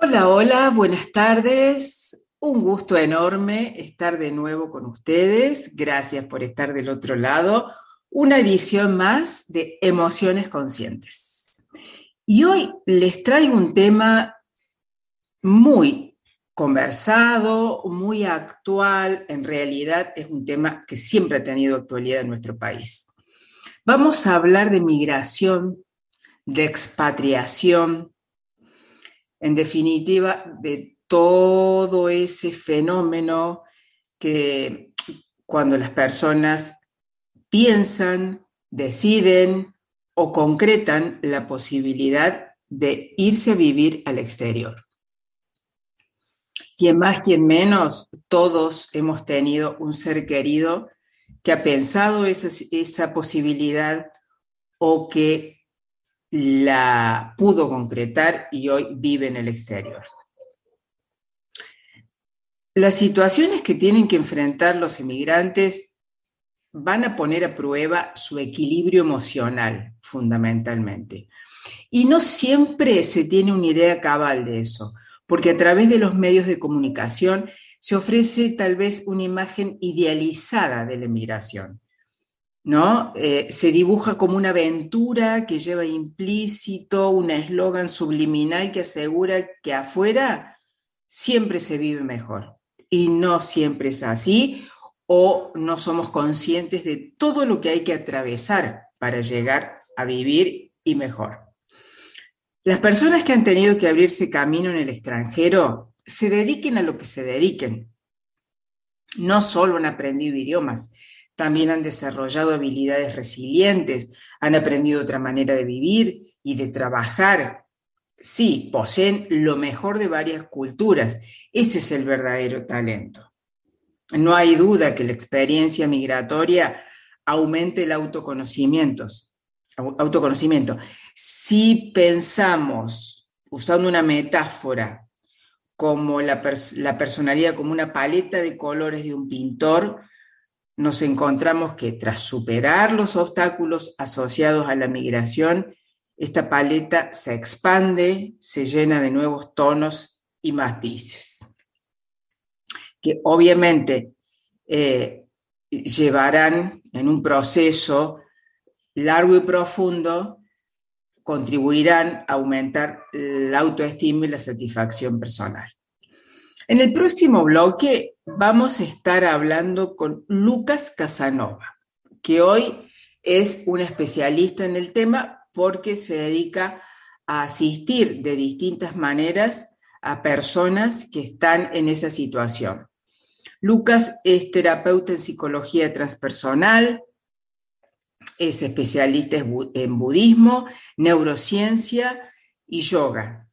Hola, hola, buenas tardes. Un gusto enorme estar de nuevo con ustedes. Gracias por estar del otro lado. Una edición más de Emociones Conscientes. Y hoy les traigo un tema muy conversado, muy actual. En realidad es un tema que siempre ha tenido actualidad en nuestro país. Vamos a hablar de migración, de expatriación, en definitiva, de todo ese fenómeno que cuando las personas piensan, deciden o concretan la posibilidad de irse a vivir al exterior. Quien más, quien menos, todos hemos tenido un ser querido que ha pensado esa, esa posibilidad o que la pudo concretar y hoy vive en el exterior. Las situaciones que tienen que enfrentar los inmigrantes van a poner a prueba su equilibrio emocional, fundamentalmente. Y no siempre se tiene una idea cabal de eso, porque a través de los medios de comunicación se ofrece tal vez una imagen idealizada de la inmigración. ¿No? Eh, se dibuja como una aventura que lleva implícito un eslogan subliminal que asegura que afuera siempre se vive mejor. Y no siempre es así, o no somos conscientes de todo lo que hay que atravesar para llegar a vivir y mejor. Las personas que han tenido que abrirse camino en el extranjero se dediquen a lo que se dediquen. No solo han aprendido idiomas, también han desarrollado habilidades resilientes, han aprendido otra manera de vivir y de trabajar. Sí, poseen lo mejor de varias culturas. Ese es el verdadero talento. No hay duda que la experiencia migratoria aumente el autoconocimiento. autoconocimiento. Si pensamos, usando una metáfora, como la, la personalidad como una paleta de colores de un pintor, nos encontramos que tras superar los obstáculos asociados a la migración, esta paleta se expande, se llena de nuevos tonos y matices, que obviamente eh, llevarán en un proceso largo y profundo, contribuirán a aumentar la autoestima y la satisfacción personal. En el próximo bloque vamos a estar hablando con Lucas Casanova, que hoy es un especialista en el tema porque se dedica a asistir de distintas maneras a personas que están en esa situación. Lucas es terapeuta en psicología transpersonal, es especialista en budismo, neurociencia y yoga.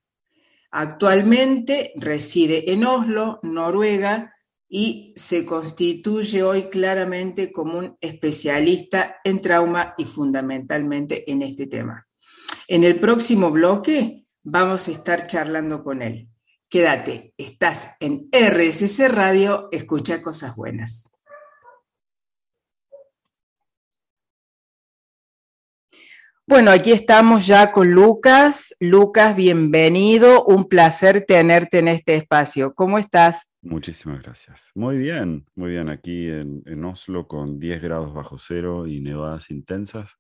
Actualmente reside en Oslo, Noruega, y se constituye hoy claramente como un especialista en trauma y fundamentalmente en este tema. En el próximo bloque vamos a estar charlando con él. Quédate, estás en RSC Radio, escucha cosas buenas. Bueno, aquí estamos ya con Lucas. Lucas, bienvenido. Un placer tenerte en este espacio. ¿Cómo estás? Muchísimas gracias. Muy bien, muy bien. Aquí en, Oslo con 10 grados bajo cero y nevadas intensas.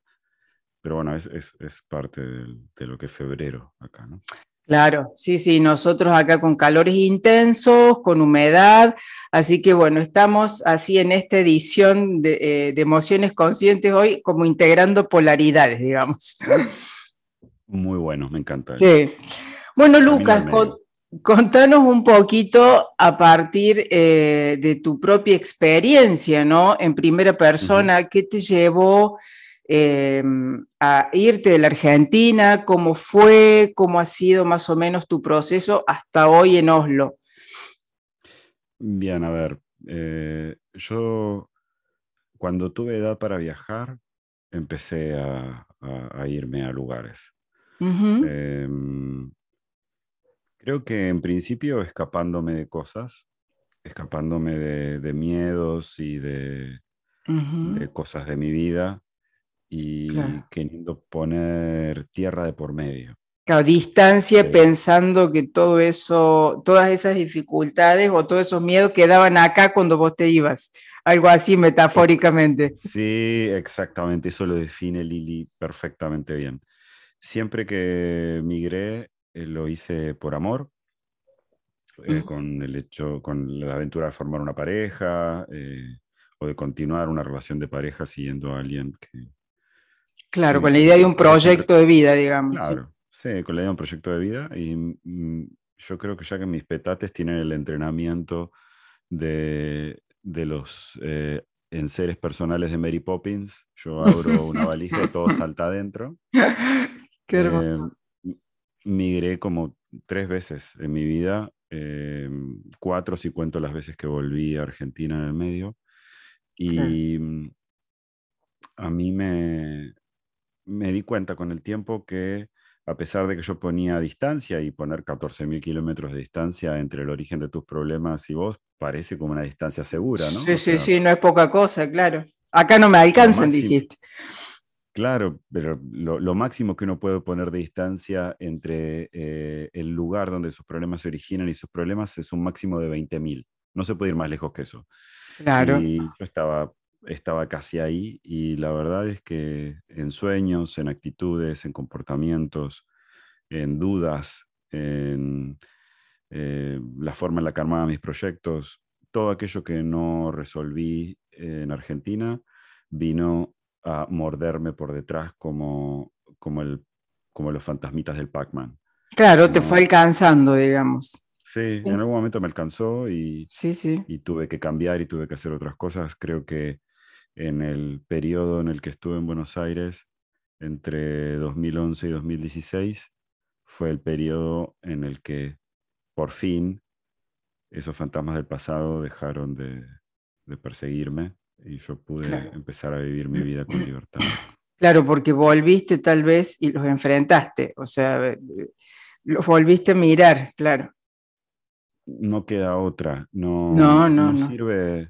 Pero bueno, es, parte de, de, lo que es febrero acá, ¿no? Claro, sí, sí, nosotros acá con calores intensos, con humedad, así que bueno, estamos así en esta edición de, eh, emociones conscientes hoy como integrando polaridades, digamos. Muy bueno, me encanta. Sí. Bueno, Lucas, contanos un poquito a partir eh, de tu propia experiencia, ¿no? En primera persona, ¿qué te llevó Em, a irte de la Argentina, cómo fue, cómo ha sido más o menos tu proceso hasta hoy en Oslo. Bien, a ver, eh, yo cuando tuve edad para viajar, empecé a, irme a lugares. Em, creo que en principio escapándome de cosas, escapándome de, miedos y de, de, cosas de mi vida y queriendo poner tierra de por medio. a distancia pensando que todo eso, todas esas dificultades o todos esos miedos quedaban acá cuando vos te ibas. Algo así metafóricamente. Sí, exactamente. Eso lo define Lili perfectamente bien. Siempre que migré, eh, lo hice por amor, eh, con el hecho, con la aventura de formar una pareja eh, o de continuar una relación de pareja siguiendo a alguien que... Claro, con la idea de un proyecto de vida, digamos. Claro, sí, con la idea de un proyecto de vida y mm, yo creo que ya que mis petates tienen el entrenamiento de, de los eh, enseres personales de Mary Poppins, yo abro una valija y todo salta adentro. Qué hermoso. migré como tres veces en mi vida eh, cuatro si cuento las veces que volví a Argentina en el medio. Y mm, a mí me, me di cuenta con el tiempo que a pesar de que yo ponía distancia y poner 14.000 kilómetros de distancia entre el origen de tus problemas y vos, parece como una distancia segura, ¿no? Sí, sí, sí, no es poca cosa, claro. Acá no me alcanzan, dijiste. Claro, pero lo, máximo que uno puede poner de distancia entre eh, el lugar donde sus problemas se originan y sus problemas es un máximo de 20.000. No se puede ir más lejos que eso. Claro. Y yo estaba, estaba casi ahí y la verdad es que en sueños, en actitudes, en comportamientos, en dudas, en eh, la forma en la que armaba mis proyectos, todo aquello que no resolví en Argentina vino a morderme por detrás como, como, el, como los fantasmitas del Pac-Man. Claro, te fue alcanzando, digamos. Sí, en algún momento me alcanzó y, sí, sí. y tuve que cambiar y tuve que hacer otras cosas. Creo que en el periodo en el que estuve en Buenos Aires, entre 2011 y 2016, fue el periodo en el que por fin esos fantasmas del pasado dejaron de, de perseguirme y yo pude empezar a vivir mi vida con libertad. Claro, porque volviste tal vez y los enfrentaste, o sea, eh, los volviste a mirar, claro. No queda otra, no, no, no, Sirve,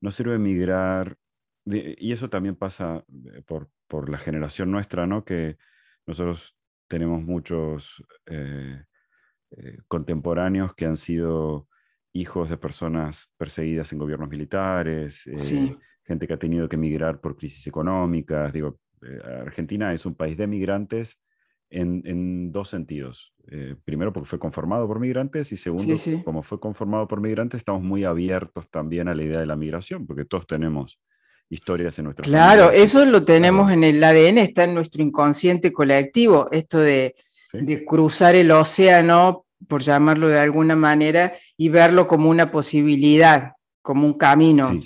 no sirve migrar, y eso también pasa eh, por, por, la generación nuestra, ¿no? Que nosotros tenemos muchos eh, contemporáneos que han sido hijos de personas perseguidas en gobiernos militares, eh, gente que ha tenido que emigrar por crisis económicas. Digo, eh, Argentina es un país de migrantes en, dos sentidos. Eh, primero, porque fue conformado por migrantes y segundo, como fue conformado por migrantes, estamos muy abiertos también a la idea de la migración, porque todos tenemos historias en nuestra Claro, eso lo tenemos en el ADN, está en nuestro inconsciente colectivo, esto de, de cruzar el océano por llamarlo de alguna manera, y verlo como una posibilidad, como un camino.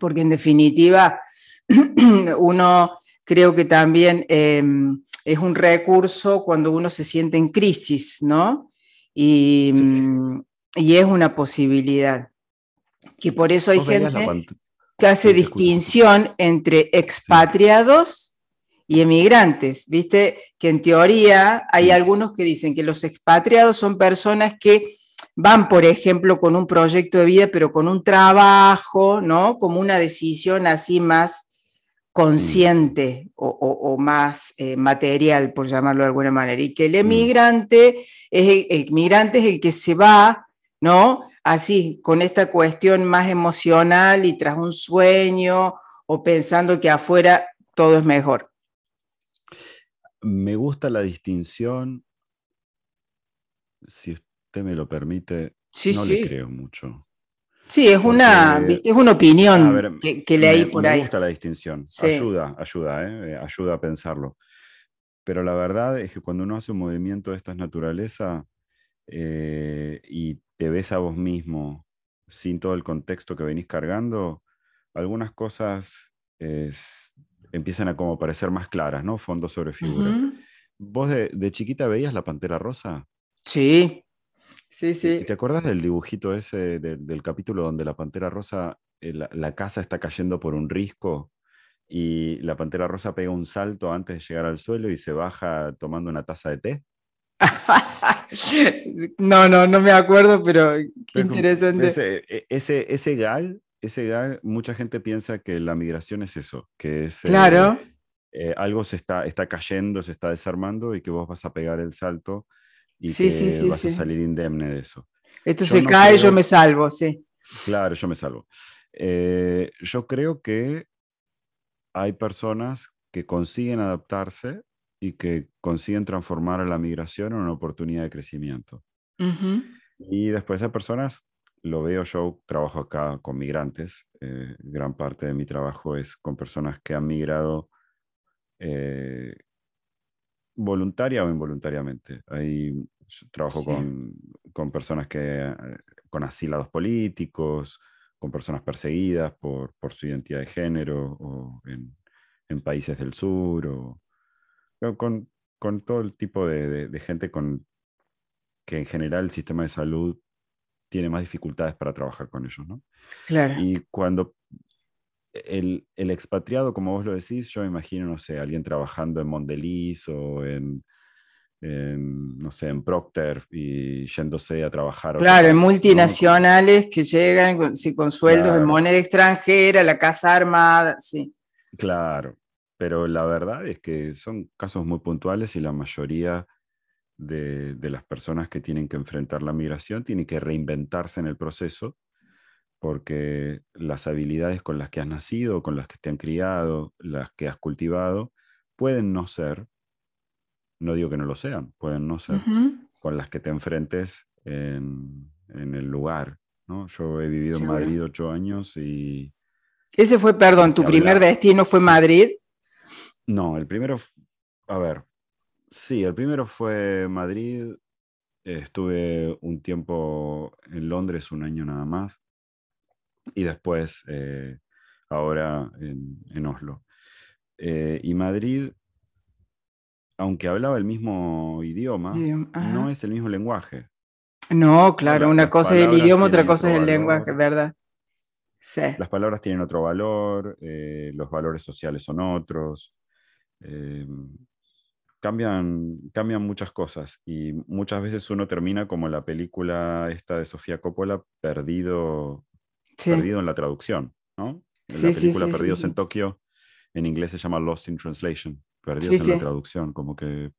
Porque en definitiva, uno creo que también em, es un recurso cuando uno se siente en crisis, ¿no? Y, y es una posibilidad. Que por eso hay gente que hace distinción entre expatriados y emigrantes, ¿viste? Que en teoría hay algunos que dicen que los expatriados son personas que van, por ejemplo, con un proyecto de vida, pero con un trabajo, ¿no? Como una decisión así más consciente o, más eh, material, por llamarlo de alguna manera, y que el emigrante, es el, migrante es el que se va, ¿no? Así, con esta cuestión más emocional y tras un sueño o pensando que afuera todo es mejor me gusta la distinción, si usted me lo permite, no le creo mucho. Sí, es una, es una opinión que, leí por ahí. Me gusta la distinción, ayuda, ayuda. Eh, ayuda a pensarlo. Pero la verdad es que cuando uno hace un movimiento de esta naturaleza eh, y te ves a vos mismo sin todo el contexto que venís cargando, algunas cosas es, empiezan a como parecer más claras, ¿no? Fondo sobre figura. ¿Vos de, chiquita veías la Pantera Rosa? Sí, sí, sí. ¿Te acuerdas del dibujito ese del capítulo donde la Pantera Rosa, eh, la, casa está cayendo por un risco y la Pantera Rosa pega un salto antes de llegar al suelo y se baja tomando una taza de té? no, no, no me acuerdo, pero qué interesante. Ese, e, ese, ese mucha gente piensa que la migración es eso, que es claro. eh, algo se está, está cayendo, se está desarmando y que vos vas a pegar el salto y que vas a salir indemne de eso. Esto se cae, yo me salvo, sí. Claro, yo me salvo. Eh, yo creo que hay personas que consiguen adaptarse y que consiguen transformar a la migración en una oportunidad de crecimiento. Y después hay personas, lo veo yo, trabajo acá con migrantes, eh, gran parte de mi trabajo es con personas que han migrado eh, voluntaria o involuntariamente. Ahí trabajo con, con, personas que, con asilados políticos, con personas perseguidas por, por su identidad de género o en, en países del sur, o con, con todo el tipo de, de, gente con que en general el sistema de salud tiene más dificultades para trabajar con ellos, ¿no? Claro. Y cuando el, el, expatriado, como vos lo decís, yo imagino, no sé, alguien trabajando en Mondeliz o en, no sé, en Procter y yéndose a trabajar. Claro, en multinacionales que llegan con, con sueldos en moneda extranjera, la casa armada, sí. Claro, pero la verdad es que son casos muy puntuales y la mayoría de, de las personas que tienen que enfrentar la migración tienen que reinventarse en el proceso porque las habilidades con las que has nacido, con las que te han criado, las que has cultivado, pueden no ser, no digo que no lo sean, pueden no ser, con las que te enfrentes en, el lugar. ¿no? Yo he vivido en Madrid ocho años y... Ese fue, perdón, tu primer destino fue Madrid. No, el primero, a ver, sí, el primero fue Madrid. Estuve un tiempo en Londres, un año nada más y después eh, ahora en, Oslo. Eh, y Madrid, aunque hablaba el mismo idioma, no es el mismo lenguaje. No, claro, una cosa es el idioma, otra cosa es el lenguaje, ¿verdad? Sí. Las palabras tienen otro valor, eh, los valores sociales son otros. Cambian, cambian muchas cosas y muchas veces uno termina como la película esta de Sofía Coppola, perdido perdido en la traducción, ¿no? la película Perdidos en Tokio, en inglés se llama Lost in Translation, Perdidos en la traducción, como que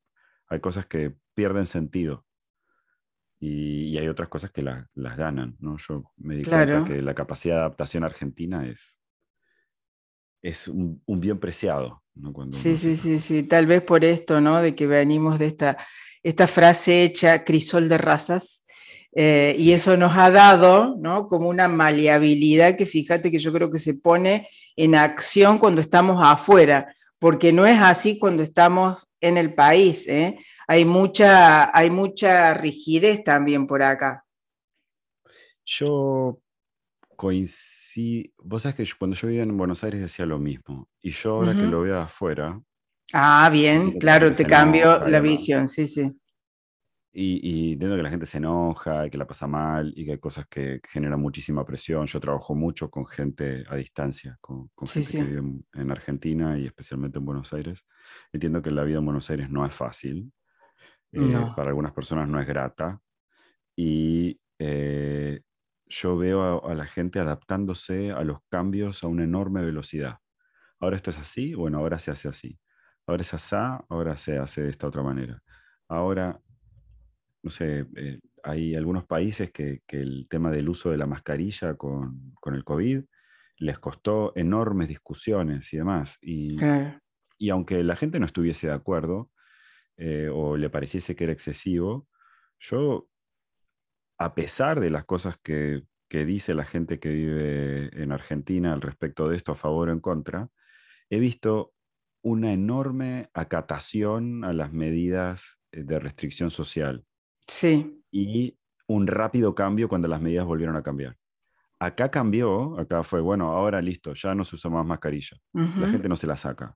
hay cosas que pierden sentido y, hay otras cosas que las ganan, ¿no? Yo me di cuenta que la capacidad de adaptación argentina es, es un, bien preciado, ¿no? sí, sí, sí, sí, tal vez por esto, ¿no? De que venimos de esta, esta frase hecha crisol de razas, eh, y eso nos ha dado ¿no? como una maleabilidad que fíjate que yo creo que se pone en acción cuando estamos afuera, porque no es así cuando estamos en el país. ¿eh? Hay, mucha, hay mucha rigidez también por acá. Yo coincido, vos sabés que cuando yo vivía en Buenos Aires decía lo mismo, y yo ahora que lo veo afuera... Ah, bien, claro, te cambio la visión, sí, sí. Y, y entiendo que la gente se enoja y que la pasa mal y que hay cosas que generan muchísima presión. Yo trabajo mucho con gente a distancia, con, gente que vive en, Argentina y especialmente en Buenos Aires. Entiendo que la vida en Buenos Aires no es fácil. Eh, para algunas personas no es grata. Y eh, yo veo a, a, la gente adaptándose a los cambios a una enorme velocidad. Ahora esto es así, bueno, ahora se hace así. Ahora es así, ahora se hace de esta otra manera. Ahora no sé, eh, hay algunos países que, el tema del uso de la mascarilla con, el COVID les costó enormes discusiones y demás. Y, y aunque la gente no estuviese de acuerdo eh, o le pareciese que era excesivo, yo, a pesar de las cosas que, que dice la gente que vive en Argentina al respecto de esto, a favor o en contra, he visto una enorme acatación a las medidas eh, de restricción social. Sí. Y un rápido cambio cuando las medidas volvieron a cambiar. Acá cambió, acá fue, bueno, ahora listo, ya no se usa más mascarilla. La gente no se la saca.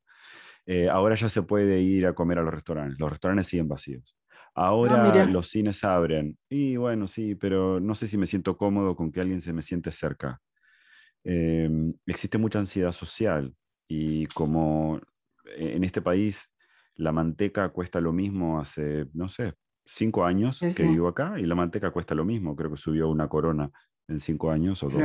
Eh, ahora ya se puede ir a comer a los restaurantes. Los restaurantes siguen vacíos. Ahora ah, los cines abren. Y bueno, sí, pero no sé si me siento cómodo con que alguien se me siente cerca. Em, existe mucha ansiedad social y como en este país la manteca cuesta lo mismo hace, no sé, cinco años que vivo acá y la manteca cuesta lo mismo, creo que subió una corona en cinco años o dos.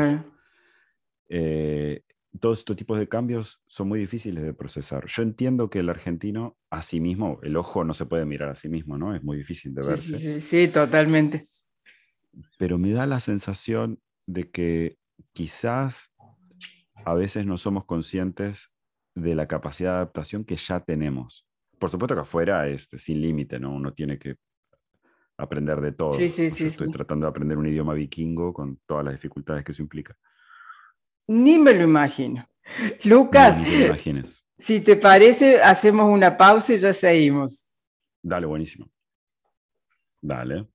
Eh, todos estos tipos de cambios son muy difíciles de procesar. Yo entiendo que el argentino a sí mismo, el ojo no se puede mirar a sí mismo, ¿no? Es muy difícil de verse. Sí, sí, totalmente. Pero me da la sensación de que quizás a veces no somos conscientes de la capacidad de adaptación que ya tenemos. Por supuesto que afuera es sin límite, ¿no? Uno tiene que aprender de todo. Sí, sí, sí, estoy tratando de aprender un idioma vikingo con todas las dificultades que eso implica. Ni me lo imagino. Lucas, si te parece, hacemos una pausa y ya seguimos. Dale, buenísimo. Dale.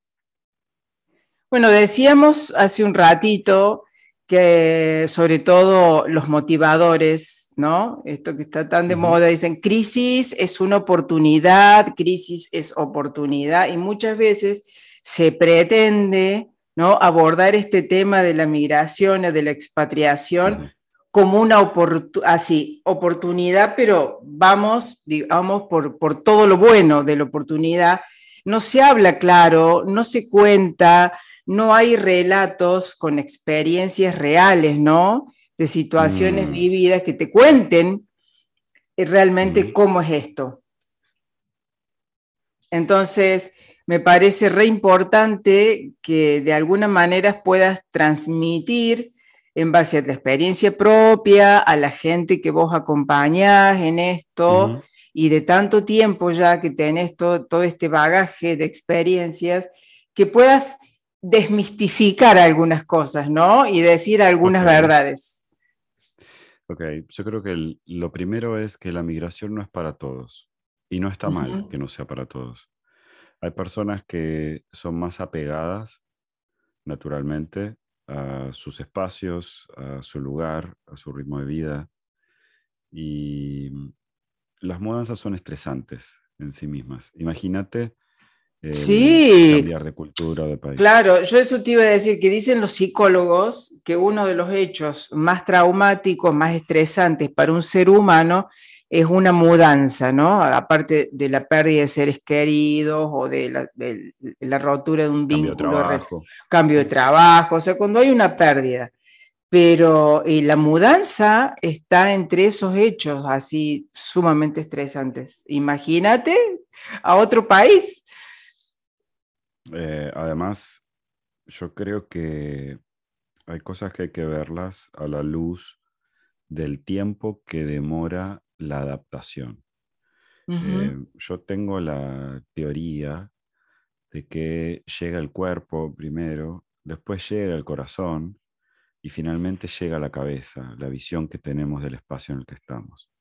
Bueno, decíamos hace un ratito que sobre todo los motivadores, ¿no? Esto que está tan de moda, dicen, crisis es una oportunidad, crisis es oportunidad, y muchas veces se pretende ¿no? abordar este tema de la migración, de la expatriación, como una así, oportunidad, pero vamos, digamos, por, por todo lo bueno de la oportunidad. No se habla claro, no se cuenta, no hay relatos con experiencias reales, ¿no? De situaciones mm. vividas que te cuenten realmente cómo es esto. Entonces, me parece re importante que de alguna manera puedas transmitir en base a la experiencia propia, a la gente que vos acompañás en esto, y de tanto tiempo ya que tenés todo, todo este bagaje de experiencias, que puedas desmistificar algunas cosas, ¿no? Y decir algunas verdades. Ok, yo creo que lo primero es que la migración no es para todos, y no está mal que no sea para todos. Hay personas que son más apegadas naturalmente a sus espacios, a su lugar, a su ritmo de vida. Y mm, las mudanzas son estresantes en sí mismas. Imagínate cambiar de cultura o de país. Claro, yo eso te iba a decir, que dicen los psicólogos que uno de los hechos más traumáticos, más estresantes para un ser humano es una mudanza, ¿no? Aparte de la pérdida de seres queridos o de la, rotura de un vínculo, cambio de, trabajo. cambio de trabajo, o sea, cuando hay una pérdida. Pero la mudanza está entre esos hechos así sumamente estresantes. Imagínate a otro país. Eh, además, yo creo que hay cosas que hay que verlas a la luz del tiempo que demora la adaptación. Eh, yo tengo la teoría de que llega el cuerpo primero, después llega el corazón y finalmente llega la cabeza, la visión que tenemos del espacio en el que estamos.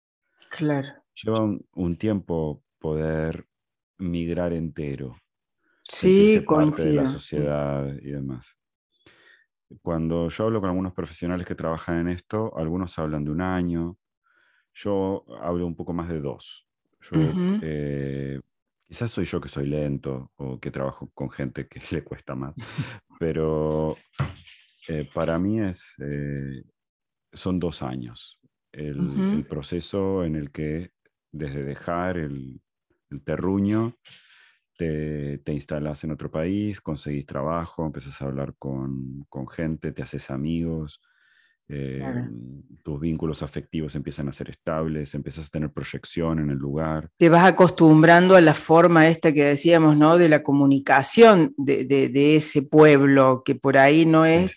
Claro. Lleva un, tiempo poder migrar entero. Sí, parte de la sociedad y demás. Cuando yo hablo con algunos profesionales que trabajan en esto, algunos hablan de un año, yo hablo un poco más de dos. Eh, quizás soy yo que soy lento o que trabajo con gente que le cuesta más, pero eh, para mí es, eh, son dos años. El, proceso en el que desde dejar el, terruño te, te, instalas en otro país, conseguís trabajo, empiezas a hablar con, con gente, te haces amigos, Em, tus vínculos afectivos empiezan a ser estables, empiezas a tener proyección en el lugar. Te vas acostumbrando a la forma esta que decíamos, ¿no? De la comunicación de, ese pueblo, que por ahí no es,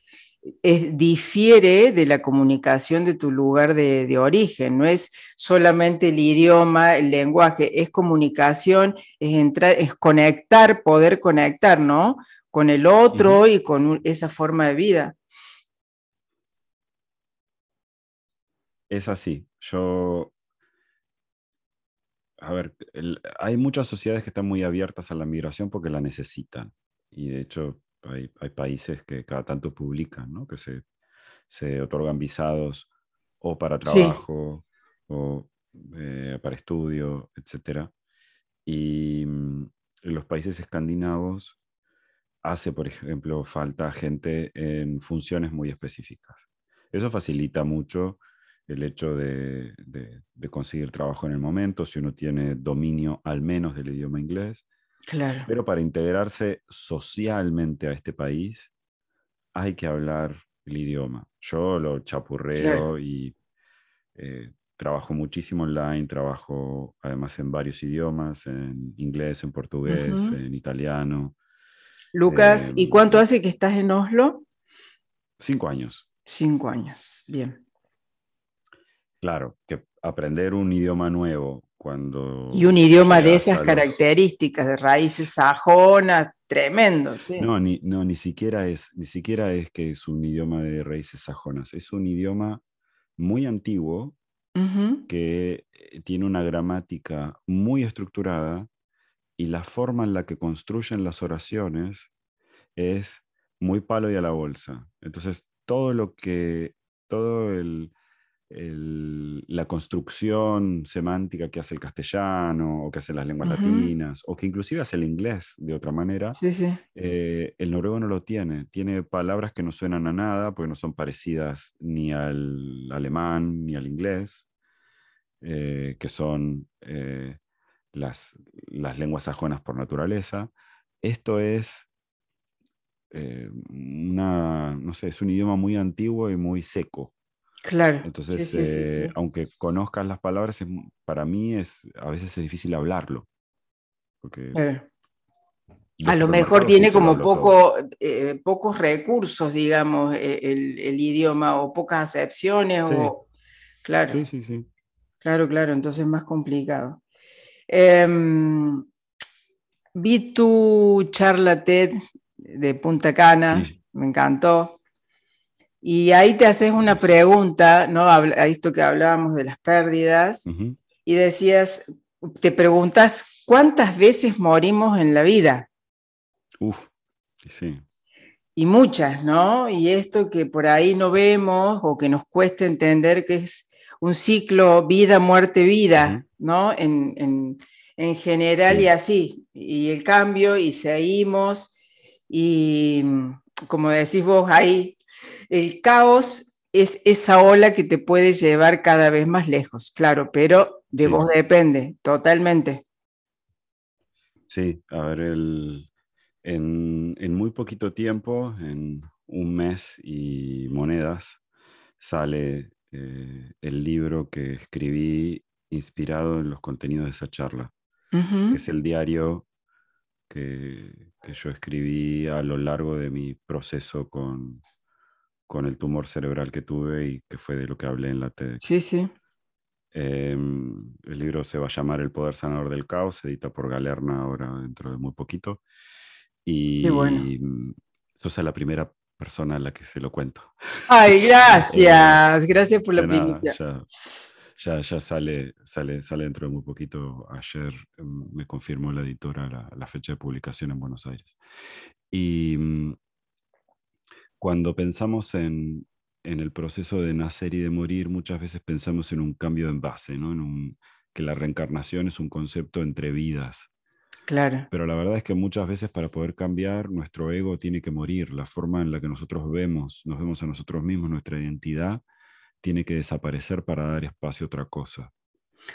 es, difiere de la comunicación de tu lugar de, origen, no es solamente el idioma, el lenguaje, es comunicación, es entrar, es conectar, poder conectar, ¿no? Con el otro y con esa forma de vida. Es así. Yo, a ver, hay muchas sociedades que están muy abiertas a la migración porque la necesitan. Y de hecho, hay, países que cada tanto publican, ¿no? Que se, otorgan visados o para trabajo o eh, para estudio, etc. Y mm, en los países escandinavos hace, por ejemplo, falta gente en funciones muy específicas. Eso facilita mucho el hecho de, conseguir trabajo en el momento, si uno tiene dominio al menos del idioma inglés. Claro. Pero para integrarse socialmente a este país hay que hablar el idioma. Yo lo chapurreo y eh, trabajo muchísimo online, trabajo además en varios idiomas, en inglés, en portugués, en italiano. Lucas, ¿y em, cuánto hace que estás en Oslo? Cinco años. Cinco años, bien. Claro, que aprender un idioma nuevo cuando... Y un idioma de esas características, de raíces sajonas, tremendo, sí. No, ni, no ni, siquiera es, ni siquiera es que es un idioma de raíces sajonas, es un idioma muy antiguo que eh, tiene una gramática muy estructurada y la forma en la que construyen las oraciones es muy palo y a la bolsa. Entonces, todo lo que, todo el, la construcción semántica que hace el castellano o que hace las lenguas latinas o que inclusive hace el inglés de otra manera, eh, el noruego no lo tiene. Tiene palabras que no suenan a nada porque no son parecidas ni al alemán ni al inglés, eh, que son eh, las, las lenguas sajonas por naturaleza. Esto es una, no sé, es un idioma muy antiguo y muy seco. Claro. Entonces, eh, aunque conozcas las palabras, para mí es a veces es difícil hablarlo. A lo mejor tiene como poco, eh, pocos recursos, digamos, e, el, idioma o pocas acepciones. O... Claro. Sí, sí, sí. Claro, claro, entonces es más complicado. Em, vi tu charla TED de Punta Cana, me encantó. Y ahí te haces una pregunta, ¿no? A esto que hablábamos de las pérdidas, y decías, te preguntas, ¿cuántas veces morimos en la vida? Uf, sí. Y muchas, ¿no? Y esto que por ahí no vemos o que nos cuesta entender que es un ciclo vida, muerte, vida, ¿no? En, general y así. Y el cambio y seguimos. Y como decís vos, ahí el caos es esa ola que te puede llevar cada vez más lejos, claro, pero de vos depende, totalmente. Sí, a ver, en, muy poquito tiempo, en un mes y monedas, sale eh, el libro que escribí inspirado en los contenidos de esa charla, que es el diario que, que, yo escribí a lo largo de mi proceso con, con el tumor cerebral que tuve y que fue de lo que hablé en la TED. Sí, sí. Em, el libro se va a llamar El Poder Sanador del Caos, se edita por Galerna ahora dentro de muy poquito. Y, Qué bueno. sos la primera persona a la que se lo cuento. Ay, gracias, gracias por la primicia. Ya, ya, sale, sale, sale dentro de muy poquito. Ayer em, me confirmó la editora la, la fecha de publicación en Buenos Aires. Y mm, cuando pensamos en, el proceso de nacer y de morir, muchas veces pensamos en un cambio de envase, ¿no? en que la reencarnación es un concepto entre vidas. Claro. Pero la verdad es que muchas veces para poder cambiar, nuestro ego tiene que morir. La forma en la que nosotros vemos, nos vemos a nosotros mismos, nuestra identidad, tiene que desaparecer para dar espacio a otra cosa.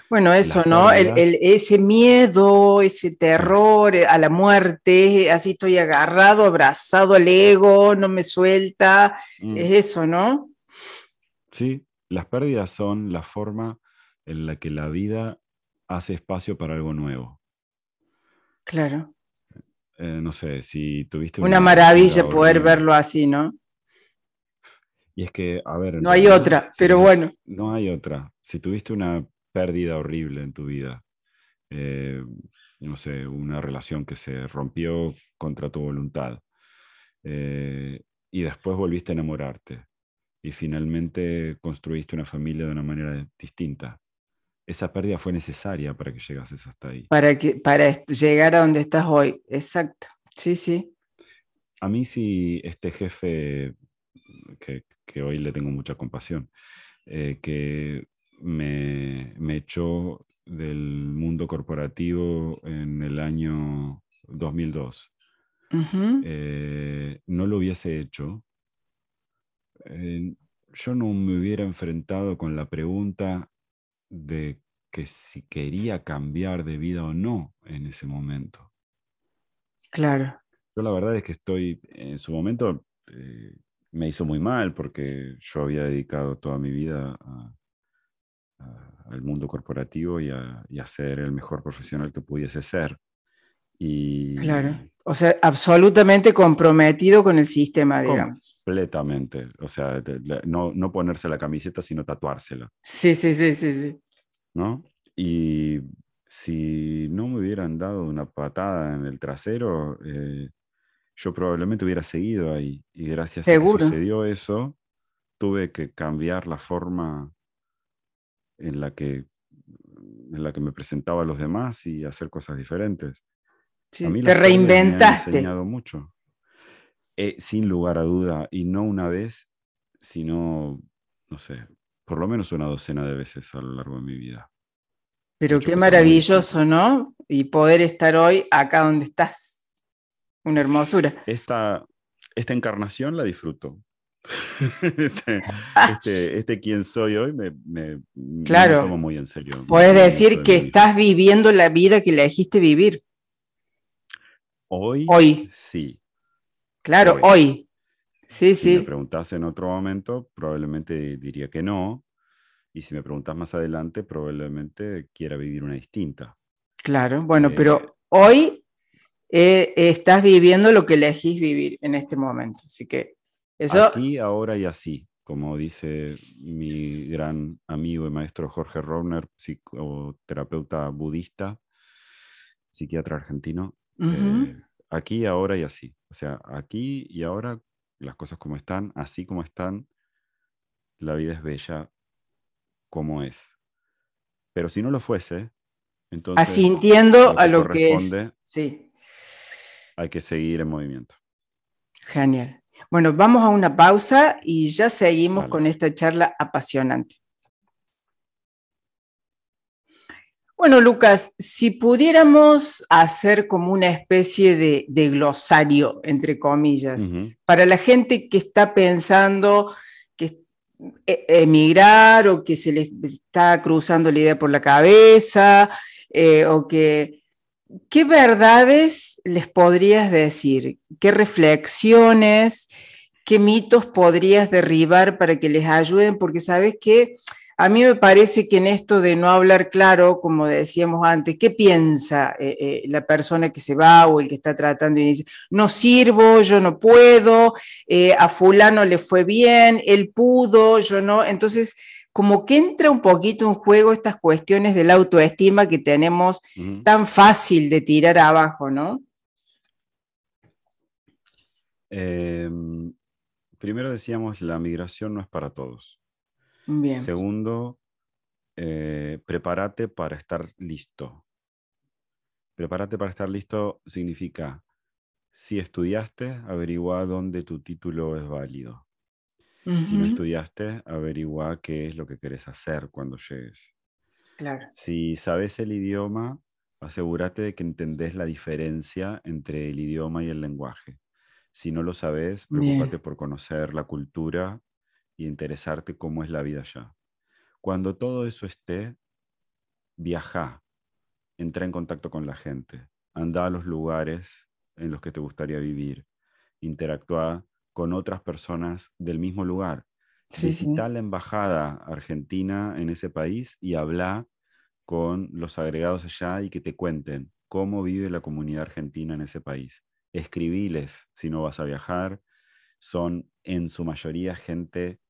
Bueno, eso, ¿no? ese miedo, ese terror eh, a la muerte, así estoy agarrado, abrazado al ego, no me suelta, mm. es eso, ¿no? Sí, las pérdidas son la forma en la que la vida hace espacio para algo nuevo. Claro. Eh, no sé, si tuviste... Una, maravilla poder verlo así, ¿no? Y es que, a ver... No hay otra, pero bueno. No hay otra. Si tuviste una pérdida horrible en tu vida. Eh, no sé, una relación que se rompió contra tu voluntad. Eh, y después volviste a enamorarte. Y finalmente construiste una familia de una manera distinta. Esa pérdida fue necesaria para que llegases hasta ahí. Para, que, para llegar a donde estás hoy. Exacto. Sí, sí. A mí sí, este jefe, que, que hoy le tengo mucha compasión, eh, que me, echó del mundo corporativo en el año 2002. Eh, no lo hubiese hecho, eh, yo no me hubiera enfrentado con la pregunta de que si quería cambiar de vida o no en ese momento. Claro. Yo la verdad es que estoy, en su momento eh, me hizo muy mal porque yo había dedicado toda mi vida a, al mundo corporativo y a, ser el mejor profesional que pudiese ser. Y, claro. O sea, absolutamente comprometido con el sistema, digamos. Completamente. O sea, no, no ponerse la camiseta, sino tatuársela. Sí, sí, sí, sí, sí. ¿No? Y si no me hubieran dado una patada en el trasero, eh, yo probablemente hubiera seguido ahí. Y gracias a que sucedió eso, tuve que cambiar la forma en la que, en la que me presentaba a los demás y hacer cosas diferentes. a mí te reinventaste. Me ha enseñado mucho. Eh, sin lugar a duda, y no una vez, sino, no sé, por lo menos una docena de veces a lo largo de mi vida. Pero qué maravilloso, ¿no? Y poder estar hoy acá donde estás. Una hermosura. Esta, esta encarnación la disfruto. Este, este, este, quien soy hoy me, me, claro. tomo muy en serio. Puedes decir que estás viviendo la vida que elegiste vivir. Hoy. Hoy. Sí. Claro, hoy. Sí, si sí. me preguntas en otro momento, probablemente diría que no, y si me preguntas más adelante, probablemente quiera vivir una distinta. Claro, bueno, pero eh, hoy eh, estás viviendo lo que elegís vivir en este momento. Así que eso. Aquí, ahora y así, como dice mi gran amigo y maestro Jorge Rovner, psicoterapeuta budista, psiquiatra argentino. Eh, aquí, ahora y así. O sea, aquí y ahora, las cosas como están, así como están, la vida es bella como es. Pero si no lo fuese, entonces... Asintiendo a lo que es. Sí. Hay que seguir en movimiento. Genial. Bueno, vamos a una pausa y ya seguimos con esta charla apasionante. Bueno, Lucas, si pudiéramos hacer como una especie de, glosario, entre comillas, para la gente que está pensando e, emigrar o que se les está cruzando la idea por la cabeza eh, o que... ¿Qué verdades les podrías decir? ¿Qué reflexiones? ¿Qué mitos podrías derribar para que les ayuden? Porque sabes que a mí me parece que en esto de no hablar claro, como decíamos antes, ¿qué piensa eh, eh, la persona que se va o el que está tratando y dice, no sirvo, yo no puedo, eh, a fulano le fue bien, él pudo, yo no? Entonces, como que entra un poquito en juego estas cuestiones de la autoestima que tenemos tan fácil de tirar abajo, ¿no? Em, primero decíamos, la migración no es para todos. Segundo, eh, prepárate para estar listo. Prepárate para estar listo significa, si estudiaste, averigua dónde tu título es válido. Si no estudiaste, averigua qué es lo que querés hacer cuando llegues. Claro. Si sabes el idioma, asegúrate de que entendés la diferencia entre el idioma y el lenguaje. Si no lo sabes, preocúpate por conocer la cultura y interesarte cómo es la vida allá. Cuando todo eso esté, viaja, entra en contacto con la gente, anda a los lugares en los que te gustaría vivir, interactúa con otras personas del mismo lugar. Visita la embajada argentina en ese país y habla con los agregados allá y que te cuenten cómo vive la comunidad argentina en ese país. Escribiles si no vas a viajar. Son en su mayoría gente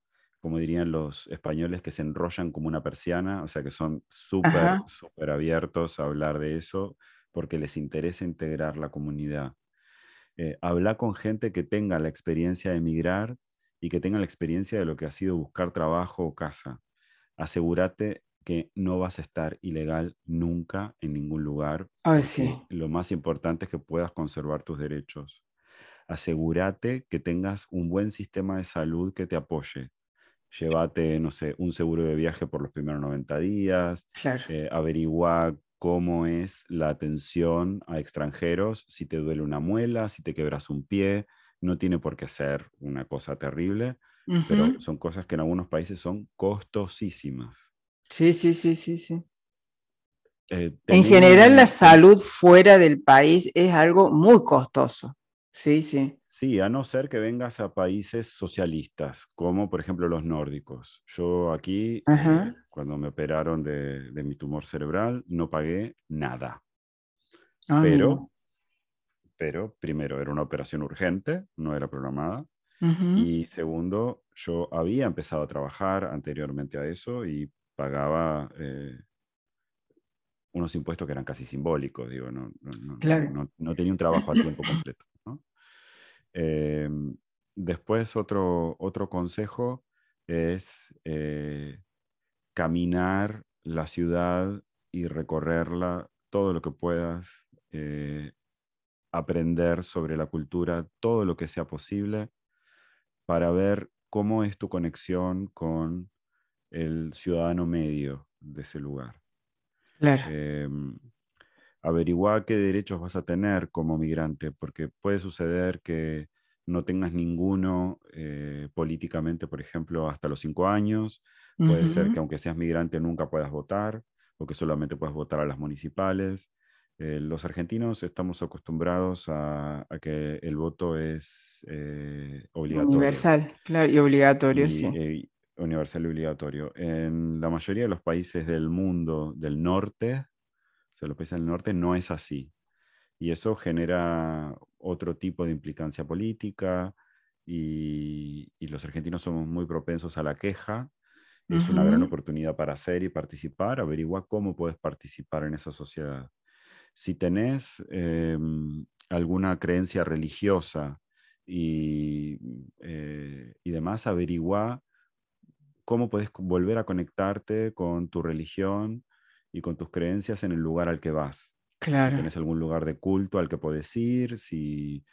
como dirían los españoles, que se enrollan como una persiana, o sea que son súper, súper abiertos a hablar de eso porque les interesa integrar la comunidad. Eh, habla con gente que tenga la experiencia de emigrar y que tenga la experiencia de lo que ha sido buscar trabajo o casa. Asegúrate que no vas a estar ilegal nunca en ningún lugar. sí. Lo más importante es que puedas conservar tus derechos. Asegúrate que tengas un buen sistema de salud que te apoye llévate, no sé, un seguro de viaje por los primeros 90 días, eh, averigua cómo es la atención a extranjeros, si te duele una muela, si te quebras un pie, no tiene por qué ser una cosa terrible, pero son cosas que en algunos países son costosísimas. Sí, sí, sí, sí, sí. Eh, en general la salud fuera del país es algo muy costoso. Sí, sí. Sí, a no ser que vengas a países socialistas, como por ejemplo los nórdicos. Yo aquí, eh, cuando me operaron de, mi tumor cerebral, no pagué nada. Ah, pero, pero, primero, era una operación urgente, no era programada. Y segundo, yo había empezado a trabajar anteriormente a eso y pagaba eh, unos impuestos que eran casi simbólicos, digo, no, no, tenía un trabajo a tiempo completo. Em, después otro, otro consejo es eh, caminar la ciudad y recorrerla todo lo que puedas, eh, aprender sobre la cultura, todo lo que sea posible, para ver cómo es tu conexión con el ciudadano medio de ese lugar. Claro. Em, averiguar qué derechos vas a tener como migrante, porque puede suceder que no tengas ninguno eh, políticamente, por ejemplo, hasta los cinco años. Puede ser que aunque seas migrante nunca puedas votar o que solamente puedas votar a las municipales. Eh, los argentinos estamos acostumbrados a, que el voto es eh, obligatorio. Universal, claro, y obligatorio, sí. Universal y obligatorio. En la mayoría de los países del mundo del norte, o sea, los países del norte no es así. Y eso genera otro tipo de implicancia política y, los argentinos somos muy propensos a la queja. Es una gran oportunidad para hacer y participar, averiguar cómo puedes participar en esa sociedad. Si tenés em, alguna creencia religiosa y, eh, y demás, averigua cómo puedes volver a conectarte con tu religión y con tus creencias en el lugar al que vas. Claro. Si tienes algún lugar de culto al que puedes ir, si,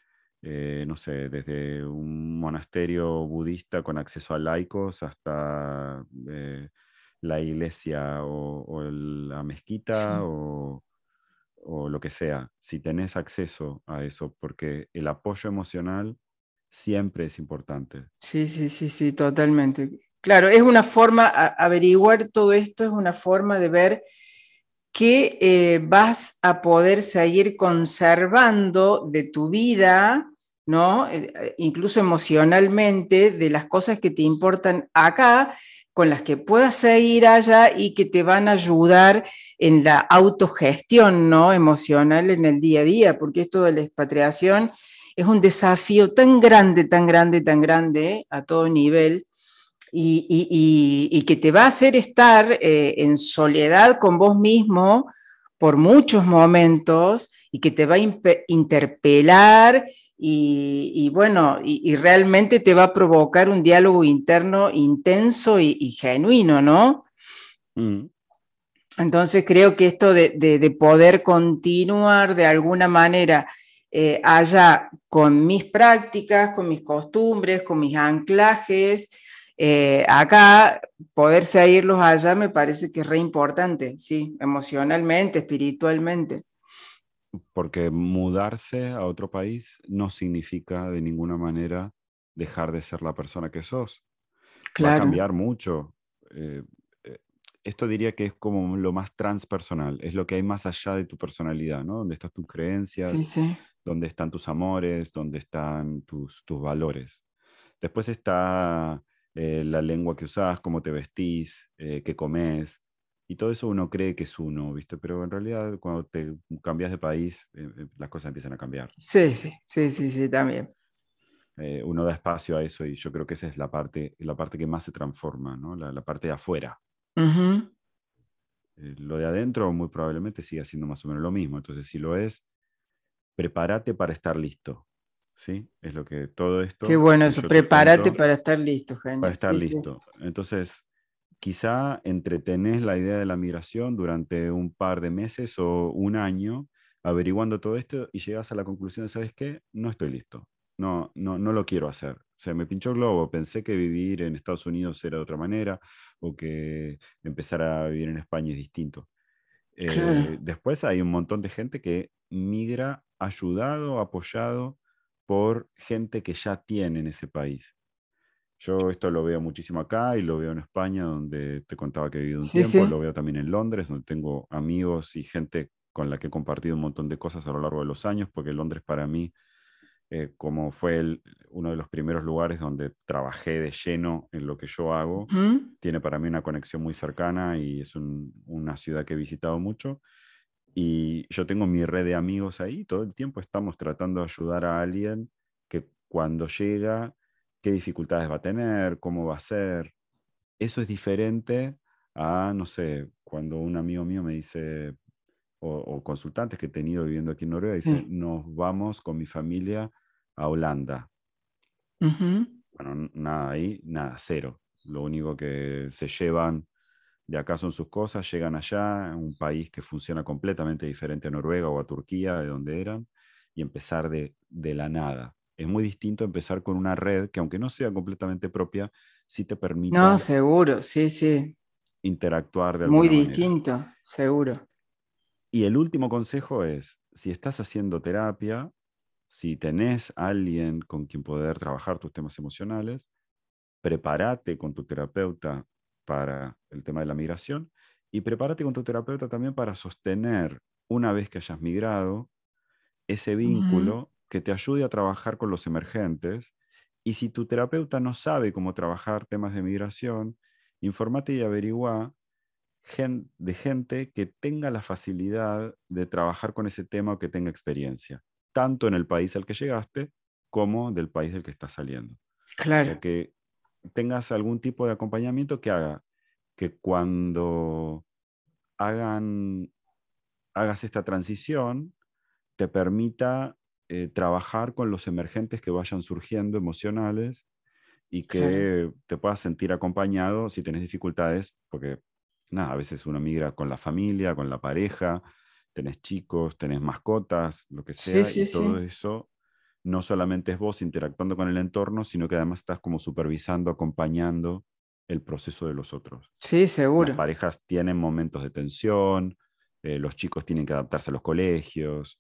eh, no sé, desde un monasterio budista con acceso a laicos hasta eh, la iglesia o, la mezquita o, o, lo que sea, si tenés acceso a eso, porque el apoyo emocional siempre es importante. Sí, sí, sí, sí, totalmente. Claro, es una forma, averiguar todo esto es una forma de ver que eh, vas a poder seguir conservando de tu vida, ¿no? Eh, eh, incluso emocionalmente, de las cosas que te importan acá, con las que puedas seguir allá y que te van a ayudar en la autogestión ¿no? emocional en el día a día, porque esto de la expatriación es un desafío tan grande, tan grande, tan grande a todo nivel, y, que te va a hacer estar eh, en soledad con vos mismo por muchos momentos y que te va a interpelar y, bueno, y, realmente te va a provocar un diálogo interno intenso y, genuino, ¿no? Mm. Entonces creo que esto de, poder continuar de alguna manera eh, allá con mis prácticas, con mis costumbres, con mis anclajes, eh, acá, poder seguirlos allá me parece que es re importante, sí, emocionalmente, espiritualmente. Porque mudarse a otro país no significa de ninguna manera dejar de ser la persona que sos. Va a cambiar mucho. Eh, eh, esto diría que es como lo más transpersonal, es lo que hay más allá de tu personalidad, ¿no? Donde están tus creencias, sí, donde están tus amores, donde están tus, tus valores. Después está eh, la lengua que usás, cómo te vestís, eh, qué comes. Y todo eso uno cree que es uno, ¿viste? Pero en realidad cuando te cambias de país, eh, las cosas empiezan a cambiar. Sí, sí, sí, sí, sí, también. uno da espacio a eso y yo creo que esa es la parte, la parte que más se transforma, ¿no? La, parte de afuera. lo de adentro muy probablemente siga siendo más o menos lo mismo. Entonces, si lo es, prepárate para estar listo. ¿Sí? Es lo que todo esto... Qué bueno eso, prepárate para estar listo, Para estar listo. Entonces, quizá entretenés la idea de la migración durante un par de meses o un año averiguando todo esto y llegas a la conclusión de, ¿sabes qué? No estoy listo. No, no, no lo quiero hacer. Se me pinchó el globo. Pensé que vivir en Estados Unidos era de otra manera o que empezar a vivir en España es distinto. Eh, después hay un montón de gente que migra ayudado, apoyado por gente que ya tiene en ese país. Yo esto lo veo muchísimo acá y lo veo en España, donde te contaba que he vivido un tiempo, lo veo también en Londres, donde tengo amigos y gente con la que he compartido un montón de cosas a lo largo de los años, porque Londres para mí eh, como fue uno de los primeros lugares donde trabajé de lleno en lo que yo hago, tiene para mí una conexión muy cercana y es una ciudad que he visitado mucho. Y yo tengo mi red de amigos ahí, todo el tiempo estamos tratando de ayudar a alguien que cuando llega, qué dificultades va a tener, cómo va a ser. Eso es diferente a, no sé, cuando un amigo mío me dice, o, consultantes que he tenido viviendo aquí en Noruega, dice, nos vamos con mi familia a Holanda. Bueno, nada ahí, nada, cero. Lo único que se llevan de acá son sus cosas, llegan allá, un país que funciona completamente diferente a Noruega o a Turquía, de donde eran, y empezar de, de la nada. Es muy distinto empezar con una red que, aunque no sea completamente propia, sí te permite. No, seguro, sí, sí. Interactuar de Muy distinto, seguro. Y el último consejo es, si estás haciendo terapia, si tenés alguien con quien poder trabajar tus temas emocionales, prepárate con tu terapeuta para el tema de la migración y prepárate con tu terapeuta también para sostener, una vez que hayas migrado, ese vínculo que te ayude a trabajar con los emergentes. Y si tu terapeuta no sabe cómo trabajar temas de migración, informate y averigua de gente que tenga la facilidad de trabajar con ese tema o que tenga experiencia, tanto en el país al que llegaste como del país del que estás saliendo. Claro. que tengas algún tipo de acompañamiento que haga que cuando hagan, hagas esta transición, te permita eh, trabajar con los emergentes que vayan surgiendo emocionales y que te puedas sentir acompañado si tienes dificultades, porque nada, a veces uno migra con la familia, con la pareja, tenés chicos, tenés mascotas, lo que sea, y todo eso no solamente es vos interactuando con el entorno, sino que además estás como supervisando, acompañando el proceso de los otros. Sí, seguro. Las parejas tienen momentos de tensión, eh, los chicos tienen que adaptarse a los colegios.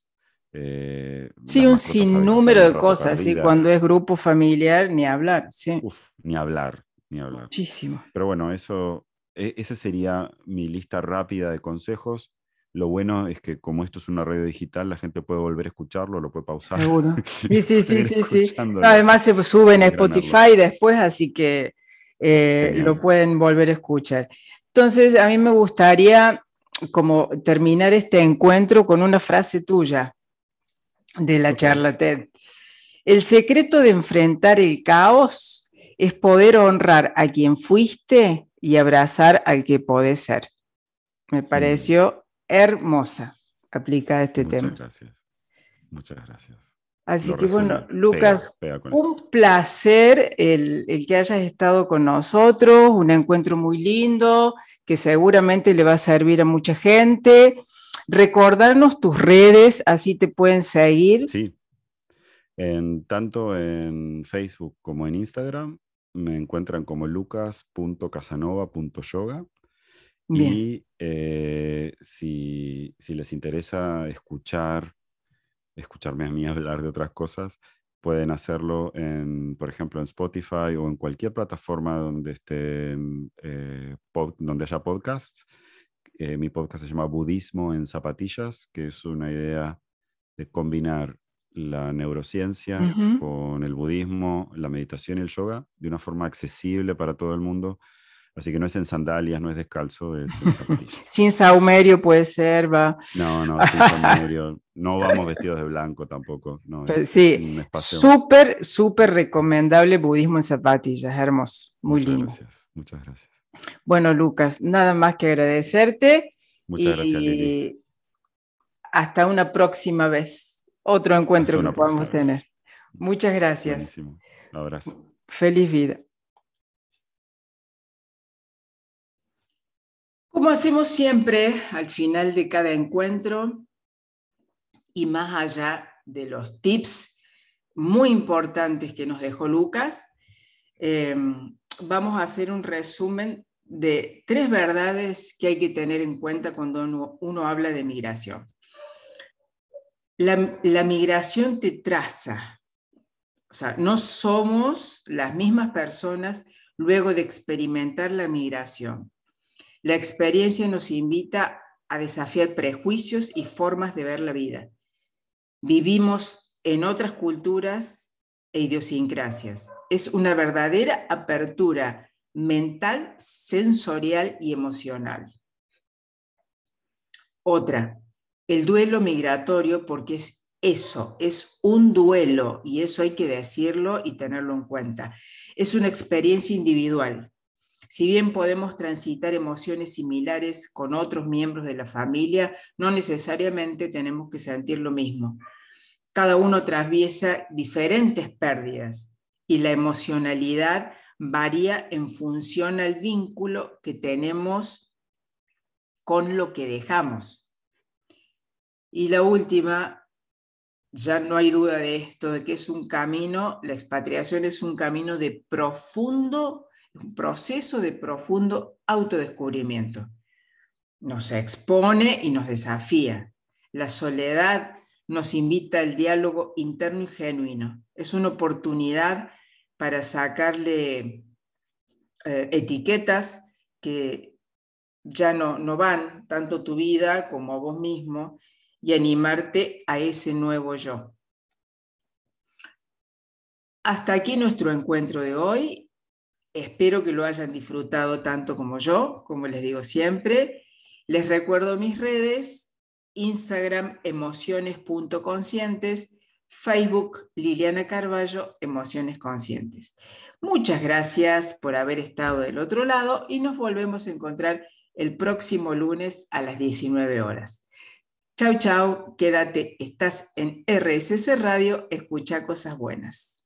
Eh, sí, un sinnúmero de cosas, sí, cuando es grupo familiar, ni hablar, sí. ni hablar, ni hablar. Muchísimo. Pero bueno, eso, e, esa sería mi lista rápida de consejos. Lo bueno es que como esto es una radio digital, la gente puede volver a escucharlo, lo puede pausar. Seguro. Sí, sí, sí, sí, sí. además se sube en Spotify después, así que eh, lo pueden volver a escuchar. Entonces, a mí me gustaría como terminar este encuentro con una frase tuya de la charla TED. El secreto de enfrentar el caos es poder honrar a quien fuiste y abrazar al que podés ser. Me pareció hermosa aplica a este tema. Muchas gracias. Muchas gracias. Así que bueno, Lucas, un placer el, que hayas estado con nosotros, un encuentro muy lindo que seguramente le va a servir a mucha gente. Recordarnos tus redes, así te pueden seguir. Sí, en, tanto en Facebook como en Instagram me encuentran como lucas.casanova.yoga y eh, si, les interesa escuchar, escucharme a mí hablar de otras cosas, pueden hacerlo, en, por ejemplo, en Spotify o en cualquier plataforma donde, estén, eh, donde haya podcasts. Eh, mi podcast se llama Budismo en Zapatillas, que es una idea de combinar la neurociencia con el budismo, la meditación y el yoga de una forma accesible para todo el mundo Así que no es en sandalias, no es descalzo, es en sin saumerio puede ser, va. No, no, sin saumerio. No vamos vestidos de blanco tampoco. No, sí, súper, súper recomendable budismo en zapatillas, hermoso, muy muchas lindo. Gracias, muchas gracias. Bueno, Lucas, nada más que agradecerte. Muchas gracias, Lili. Hasta una próxima vez, otro encuentro que podamos tener. Muchas gracias. Buenísimo. Un abrazo. Feliz vida. Como hacemos siempre al final de cada encuentro y más allá de los tips muy importantes que nos dejó Lucas, eh, vamos a hacer un resumen de tres verdades que hay que tener en cuenta cuando uno, habla de migración. La, la migración te traza, o sea, no somos las mismas personas luego de experimentar la migración. La experiencia nos invita a desafiar prejuicios y formas de ver la vida. Vivimos en otras culturas e idiosincrasias. Es una verdadera apertura mental, sensorial y emocional. Otra, el duelo migratorio, porque es eso, es un duelo, y eso hay que decirlo y tenerlo en cuenta. Es una experiencia individual. Si bien podemos transitar emociones similares con otros miembros de la familia, no necesariamente tenemos que sentir lo mismo. Cada uno atraviesa diferentes pérdidas y la emocionalidad varía en función al vínculo que tenemos con lo que dejamos. Y la última, ya no hay duda de esto, de que es un camino, la expatriación es un camino de profundo, un proceso de profundo autodescubrimiento. Nos expone y nos desafía. La soledad nos invita al diálogo interno y genuino. Es una oportunidad para sacarle eh, etiquetas que ya no, no van tanto tu vida como a vos mismo y animarte a ese nuevo yo. Hasta aquí nuestro encuentro de hoy. Espero que lo hayan disfrutado tanto como yo, como les digo siempre. Les recuerdo mis redes, Instagram emociones.conscientes, Facebook Liliana Carballo, Emociones Conscientes. Muchas gracias por haber estado del otro lado y nos volvemos a encontrar el próximo lunes a las 19 horas. Chau, chau, quédate, estás en RSS Radio, escucha cosas buenas.